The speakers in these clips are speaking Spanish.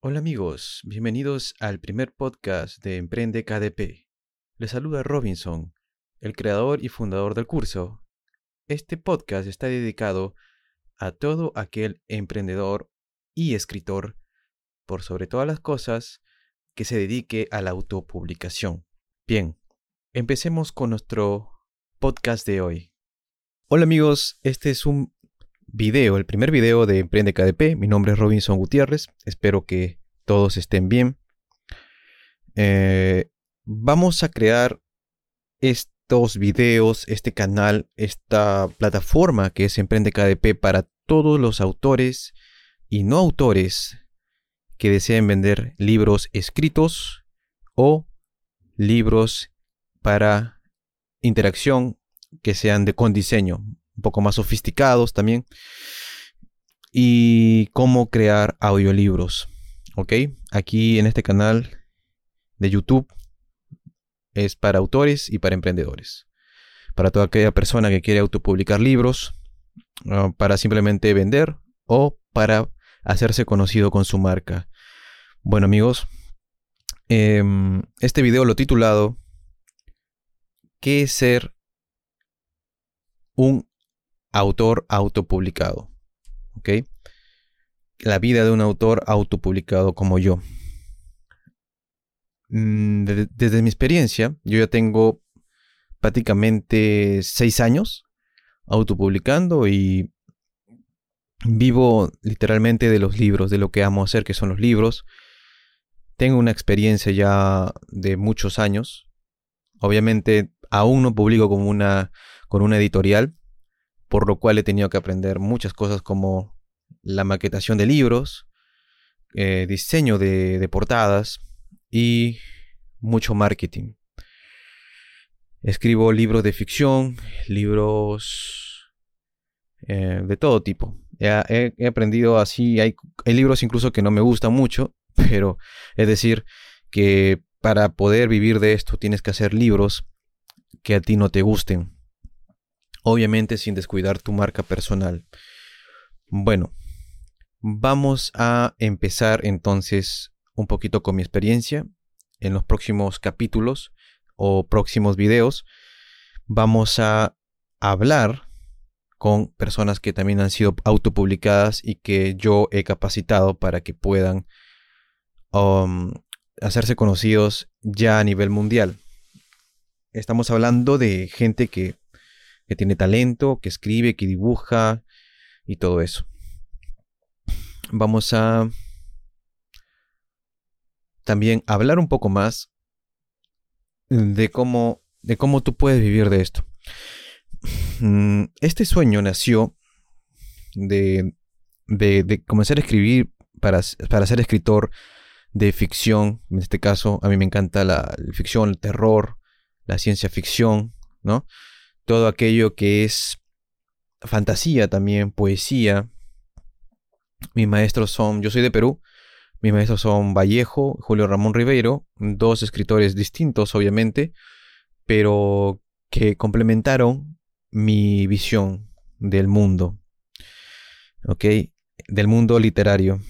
Hola amigos, bienvenidos al primer podcast de Emprende KDP. Les saluda Robinson, el creador y fundador del curso. Este podcast está dedicado a todo aquel emprendedor y escritor, por sobre todas las cosas, que se dedique a la autopublicación. Bien, empecemos con nuestro podcast de hoy. Hola amigos, este es un video, el primer video de Emprende KDP. Mi nombre es Robinson Gutiérrez. Espero que todos estén bien. Eh, vamos a crear estos videos, este canal, esta plataforma que es Emprende KDP para todos los autores y no autores que deseen vender libros escritos o libros para interacción que sean de con diseño, un poco más sofisticados también. Y cómo crear audiolibros. ¿Ok? Aquí en este canal de YouTube es para autores y para emprendedores. Para toda aquella persona que quiere autopublicar libros, ah, para simplemente vender o para hacerse conocido con su marca. Bueno amigos, em, este video lo he titulado ¿Qué es ser un autor autopublicado. ¿Ok? La vida de un autor autopublicado como yo. Mm, desde, mi experiencia, yo ya tengo prácticamente seis años autopublicando y vivo literalmente de los libros, de lo que amo hacer, que son los libros. Tengo una experiencia ya de muchos años. Obviamente aún no publico como una, con una editorial, por lo cual he tenido que aprender muchas cosas como la maquetación de libros, eh, diseño de, portadas y mucho marketing. Escribo libros de ficción, libros eh, de todo tipo. He, aprendido así, hay, hay libros incluso que no me gustan mucho, pero es decir, que para poder vivir de esto tienes que hacer libros que a ti no te gusten obviamente sin descuidar tu marca personal. Bueno, vamos a empezar entonces un poquito con mi experiencia. En los próximos capítulos o próximos videos vamos a hablar con personas que también han sido autopublicadas y que yo he capacitado para que puedan um, hacerse conocidos ya a nivel mundial. Estamos hablando de gente que que tiene talento, que escribe, que dibuja y todo eso. Vamos a también hablar un poco más de cómo, de cómo tú puedes vivir de esto. Mm, este sueño nació de, de, comenzar a escribir para, para, ser escritor de ficción. En este caso, a mí me encanta la ficción, el terror, la ciencia ficción, ¿no? Todo aquello que es fantasía también, poesía. Mis maestros son, yo soy de Perú, mis maestros son Vallejo, Julio Ramón Ribeiro, dos escritores distintos obviamente, pero que complementaron mi visión del mundo, ¿ok? Del mundo literario.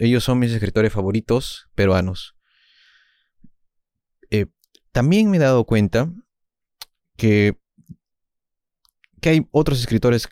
Ellos son mis escritores favoritos peruanos. Eh, también me he dado cuenta que que hay otros escritores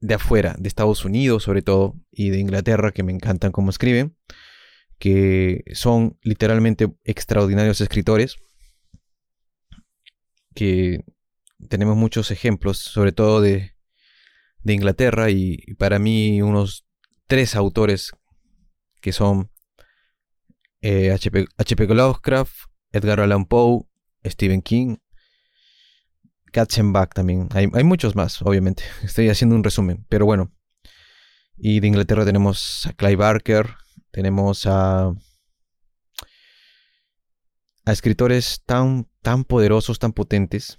de afuera, de Estados Unidos sobre todo, y de Inglaterra, que me encantan cómo escriben, que son literalmente extraordinarios escritores, que tenemos muchos ejemplos, sobre todo de, de Inglaterra, y, para mí unos tres autores que son H.P. Eh, Lovecraft, Edgar Allan Poe, Stephen King Katzenbach también. Hay, muchos más, obviamente. Estoy haciendo un resumen, pero bueno. Y de Inglaterra tenemos a Clive Barker, tenemos a, a escritores tan, tan poderosos, tan potentes,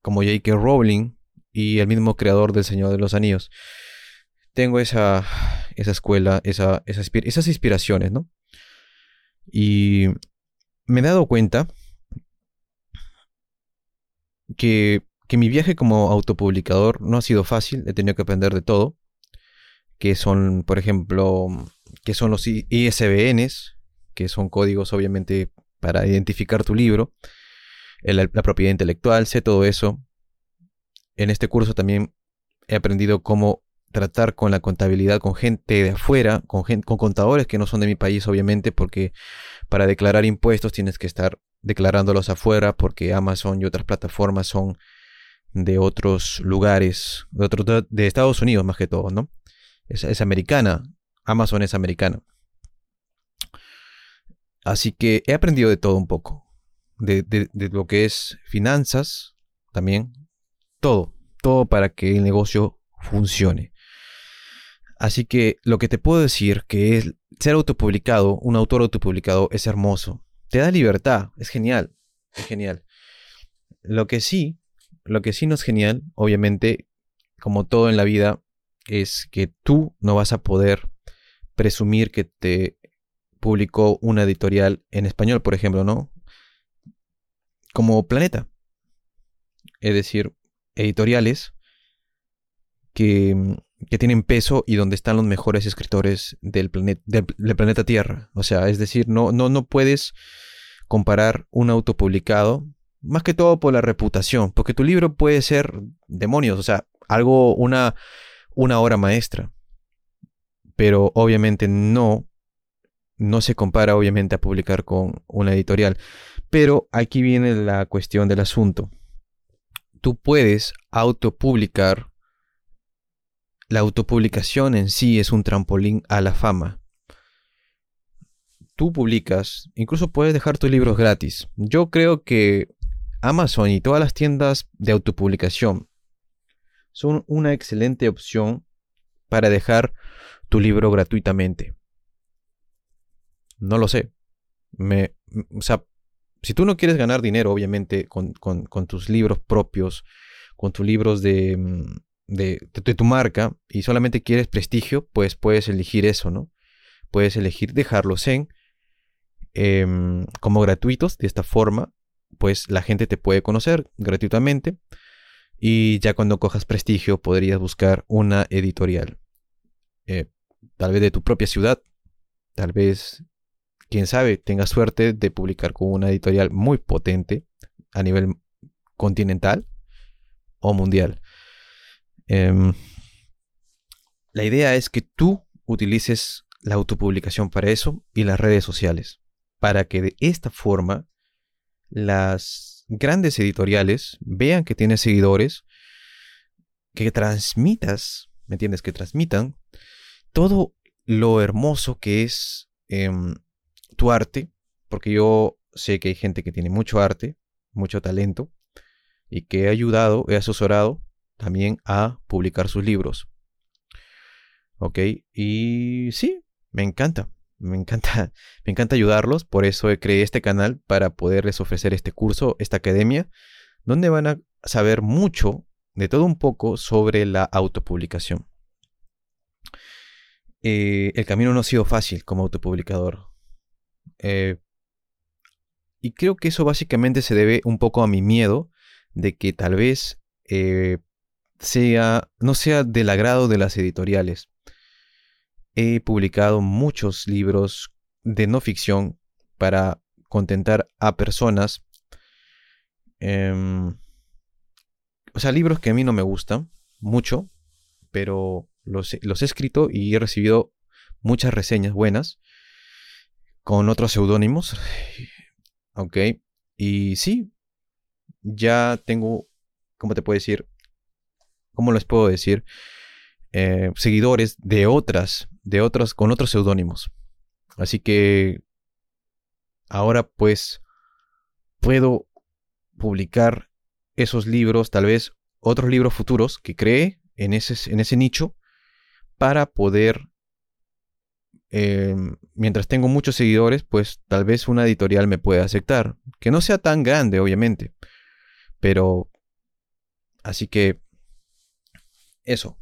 como J.K. Rowling y el mismo creador del Señor de los Anillos. Tengo esa, esa escuela, esa, esas inspiraciones, ¿no? Y me he dado cuenta que, mi viaje como autopublicador no ha sido fácil, he tenido que aprender de todo, que son, por ejemplo, que son los ISBNs, que son códigos obviamente para identificar tu libro, la propiedad intelectual, sé todo eso. En este curso también he aprendido cómo tratar con la contabilidad con gente de afuera, con, con contadores que no son de mi país, obviamente, porque para declarar impuestos tienes que estar declarándolos afuera, porque Amazon y otras plataformas son de otros lugares, de, de Estados Unidos más que todo, ¿no? Es, es americana, Amazon es americana. Así que he aprendido de todo un poco, de, de, de lo que es finanzas también, todo, todo para que el negocio funcione. Así que lo que te puedo decir que es ser autopublicado, un autor autopublicado es hermoso. Te da libertad, es genial, es genial. Lo que sí, lo que sí no es genial, obviamente, como todo en la vida, es que tú no vas a poder presumir que te publicó una editorial en español, por ejemplo, ¿no? Como Planeta. Es decir, editoriales que que tienen peso y donde están los mejores escritores del, planeta del, planeta Tierra. O sea, es decir, no, no, no puedes comparar un auto publicado, más que todo por la reputación, porque tu libro puede ser demonios, o sea, algo, una, una obra maestra. Pero obviamente no, no se compara obviamente a publicar con una editorial. Pero aquí viene la cuestión del asunto. Tú puedes autopublicar la autopublicación en sí es un trampolín a la fama. Tú publicas, incluso puedes dejar tus libros gratis. Yo creo que Amazon y todas las tiendas de autopublicación son una excelente opción para dejar tu libro gratuitamente. No lo sé. Me, o sea, si tú no quieres ganar dinero, obviamente, con, con tus libros propios, con tus libros de, mm, de, tu marca y solamente quieres prestigio, pues puedes elegir eso, ¿no? Puedes elegir dejarlos en em, como gratuitos. De esta forma, pues la gente te puede conocer gratuitamente. Y ya cuando cojas prestigio, podrías buscar una editorial. Eh, tal vez de tu propia ciudad. Tal vez, quién sabe, tengas suerte de publicar con una editorial muy potente a nivel continental o mundial. Em, la idea es que tú utilices la autopublicación para eso y las redes sociales, para que de esta forma las grandes editoriales vean que tienes seguidores, que transmitas, ¿me entiendes? Que transmitan todo lo hermoso que es em, tu arte, porque yo sé que hay gente que tiene mucho arte, mucho talento, y que he ayudado, he asesorado también a publicar sus libros. ¿Ok? Y sí, me encanta. Me encanta, me encanta ayudarlos. Por eso creé este canal para poderles ofrecer este curso, esta academia, donde van a saber mucho, de todo un poco, sobre la autopublicación. Eh, el camino no ha sido fácil como autopublicador. Eh, y creo que eso básicamente se debe un poco a mi miedo de que tal vez eh, sea, no sea del agrado de las editoriales. He publicado muchos libros de no ficción para contentar a personas. Em, o sea, libros que a mí no me gustan mucho, pero los, los he escrito y he recibido muchas reseñas buenas con otros seudónimos. Ok. Y sí, ya tengo, ¿cómo te puedo decir? ¿Cómo les puedo decir? Eh, seguidores de otras, de otras, con otros seudónimos. Así que ahora pues puedo publicar esos libros, tal vez otros libros futuros que cree en ese, en ese nicho para poder, em, mientras tengo muchos seguidores, pues tal vez una editorial me pueda aceptar. Que no sea tan grande, obviamente. Pero, así que eso.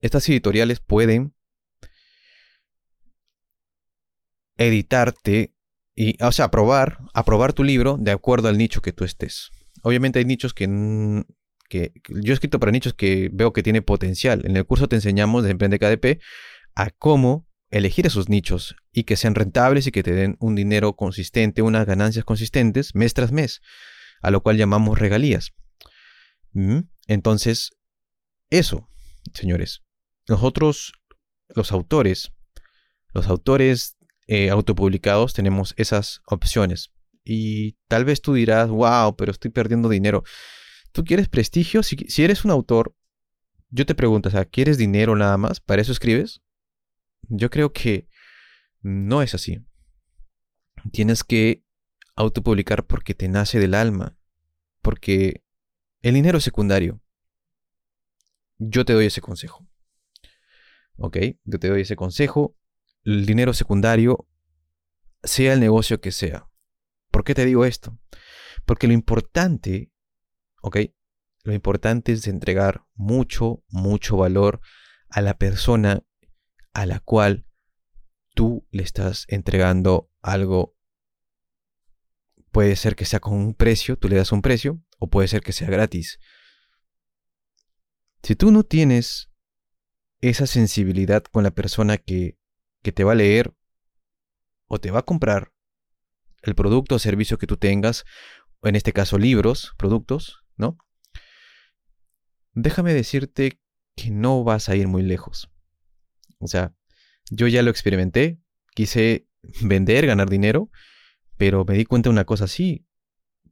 Estas editoriales pueden editarte y, o sea, aprobar, aprobar tu libro de acuerdo al nicho que tú estés. Obviamente hay nichos que, que yo he escrito para nichos que veo que tiene potencial. En el curso te enseñamos de Emprende KDP a cómo elegir esos nichos y que sean rentables y que te den un dinero consistente, unas ganancias consistentes mes tras mes, a lo cual llamamos regalías. ¿Mm? Entonces, eso, señores. Nosotros, los autores, los autores eh, autopublicados, tenemos esas opciones. Y tal vez tú dirás, wow, pero estoy perdiendo dinero. ¿Tú quieres prestigio? Si, si eres un autor, yo te pregunto, o sea, ¿quieres dinero nada más? ¿Para eso escribes? Yo creo que no es así. Tienes que autopublicar porque te nace del alma, porque el dinero es secundario. Yo te doy ese consejo. ¿Ok? Yo te doy ese consejo. El dinero secundario, sea el negocio que sea. ¿Por qué te digo esto? Porque lo importante, ¿ok? Lo importante es entregar mucho, mucho valor a la persona a la cual tú le estás entregando algo. Puede ser que sea con un precio, tú le das un precio, o puede ser que sea gratis. Si tú no tienes esa sensibilidad con la persona que, que te va a leer o te va a comprar el producto o servicio que tú tengas, o en este caso libros, productos, ¿no? Déjame decirte que no vas a ir muy lejos. O sea, yo ya lo experimenté, quise vender, ganar dinero, pero me di cuenta de una cosa así.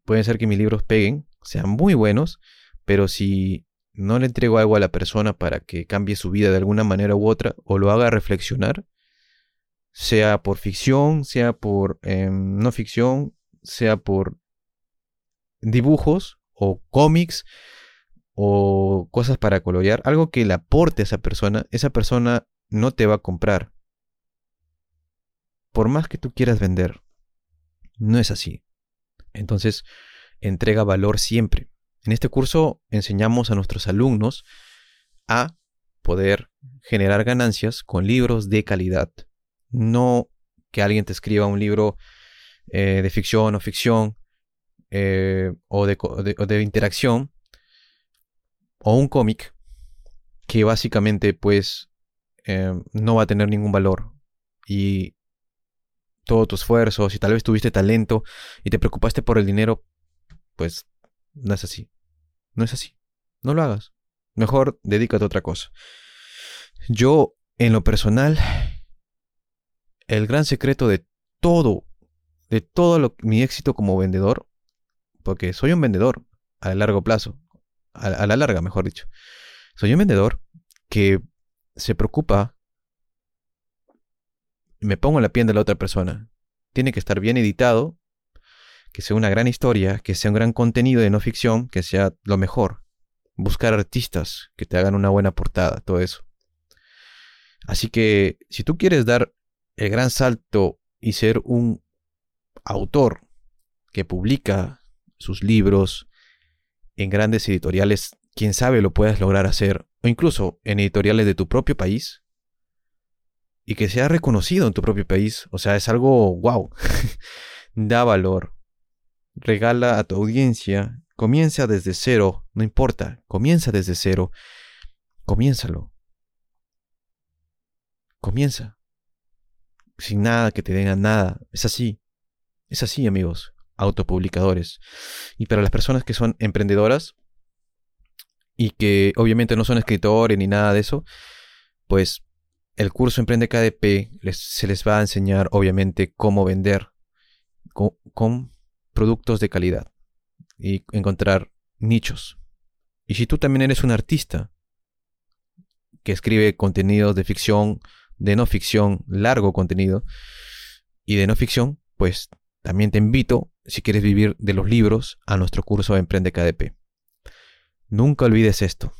Puede ser que mis libros peguen, sean muy buenos, pero si no le entrego algo a la persona para que cambie su vida de alguna manera u otra o lo haga reflexionar, sea por ficción, sea por em, no ficción, sea por dibujos o cómics o cosas para colorear, algo que le aporte a esa persona, esa persona no te va a comprar. Por más que tú quieras vender, no es así. Entonces, entrega valor siempre. En este curso enseñamos a nuestros alumnos a poder generar ganancias con libros de calidad. No que alguien te escriba un libro eh, de ficción o ficción eh, o, de, interacción o un cómic que básicamente pues eh, no va a tener ningún valor y todo tu esfuerzo, si tal vez tuviste talento y te preocupaste por el dinero, pues no es así. No es así. No lo hagas. Mejor dedícate a otra cosa. Yo, en lo personal, el gran secreto de todo, de todo mi éxito como vendedor, porque soy un vendedor a largo plazo, a, la larga, mejor dicho. Soy un vendedor que se preocupa, me pongo en la piel de la otra persona. Tiene que estar bien editado, que sea una gran historia, que sea un gran contenido de no ficción, que sea lo mejor. Buscar artistas que te hagan una buena portada, todo eso. Así que si tú quieres dar el gran salto y ser un autor que publica sus libros en grandes editoriales, quién sabe lo puedas lograr hacer, o incluso en editoriales de tu propio país, y que sea reconocido en tu propio país, o sea, es algo wow, da valor, regala a tu audiencia, comienza desde cero, no importa, comienza desde cero, comiénzalo. Comienza. Sin nada que te den nada. Es así. Es así, amigos. Autopublicadores. Y para las personas que son emprendedoras y que obviamente no son escritores ni nada de eso, pues el curso Emprende KDP se les va a enseñar obviamente cómo vender con productos de calidad y encontrar nichos. Y si tú también eres un artista que escribe contenidos de ficción, de no ficción, largo contenido y de no ficción, pues también te invito, si quieres vivir de los libros, a nuestro curso Emprende KDP. Nunca olvides esto.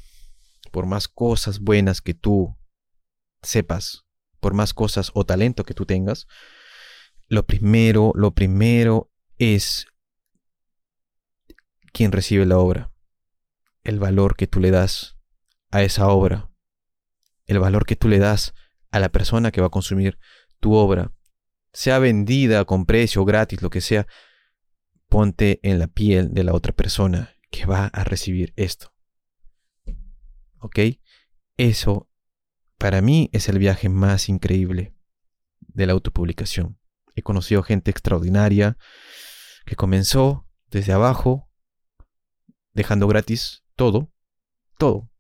Por más cosas buenas que tú sepas, por más cosas o talento que tú tengas, lo primero, lo primero es quien recibe la obra, el valor que tú le das a esa obra, el valor que tú le das a la persona que va a consumir tu obra, sea vendida con precio gratis, lo que sea, ponte en la piel de la otra persona que va a recibir esto. ¿Ok? Eso, para mí, es el viaje más increíble de la autopublicación. He conocido gente extraordinaria que comenzó desde abajo, dejando gratis todo, todo.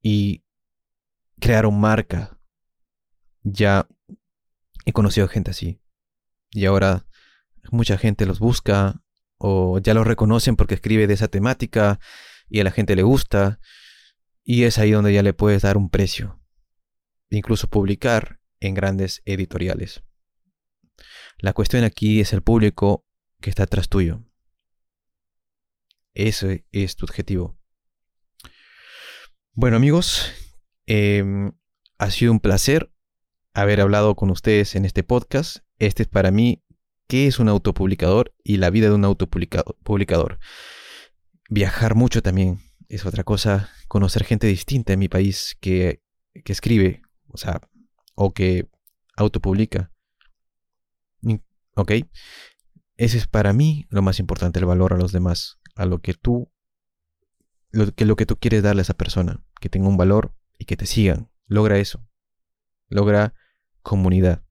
Y crearon marca. Ya he conocido gente así. Y ahora mucha gente los busca o ya los reconocen porque escribe de esa temática y a la gente le gusta. Y es ahí donde ya le puedes dar un precio. Incluso publicar en grandes editoriales. La cuestión aquí es el público que está atrás tuyo. Ese es tu objetivo. Bueno amigos, em, ha sido un placer haber hablado con ustedes en este podcast. Este es para mí qué es un autopublicador y la vida de un autopublicador. Viajar mucho también es otra cosa. Conocer gente distinta en mi país que, que escribe, o sea, o que autopublica. ¿Ok? Ese es para mí lo más importante, el valor a los demás, a lo que tú, lo que, lo que tú quieres darle a esa persona, que tenga un valor y que te sigan. Logra eso. Logra comunidad.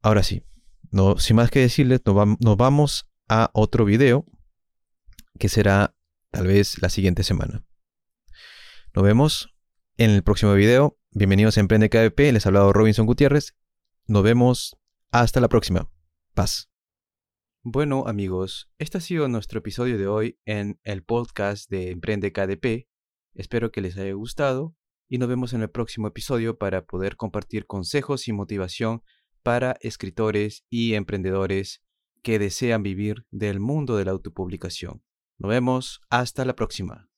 Ahora sí, no, sin más que decirles, nos vamos a otro video que será tal vez la siguiente semana. Nos vemos en el próximo video. Bienvenidos a Emprende KDP. Les ha hablado Robinson Gutiérrez. Nos vemos hasta la próxima. Paz. Bueno amigos, este ha sido nuestro episodio de hoy en el podcast de Emprende KDP. Espero que les haya gustado y nos vemos en el próximo episodio para poder compartir consejos y motivación para escritores y emprendedores que desean vivir del mundo de la autopublicación. Nos vemos hasta la próxima.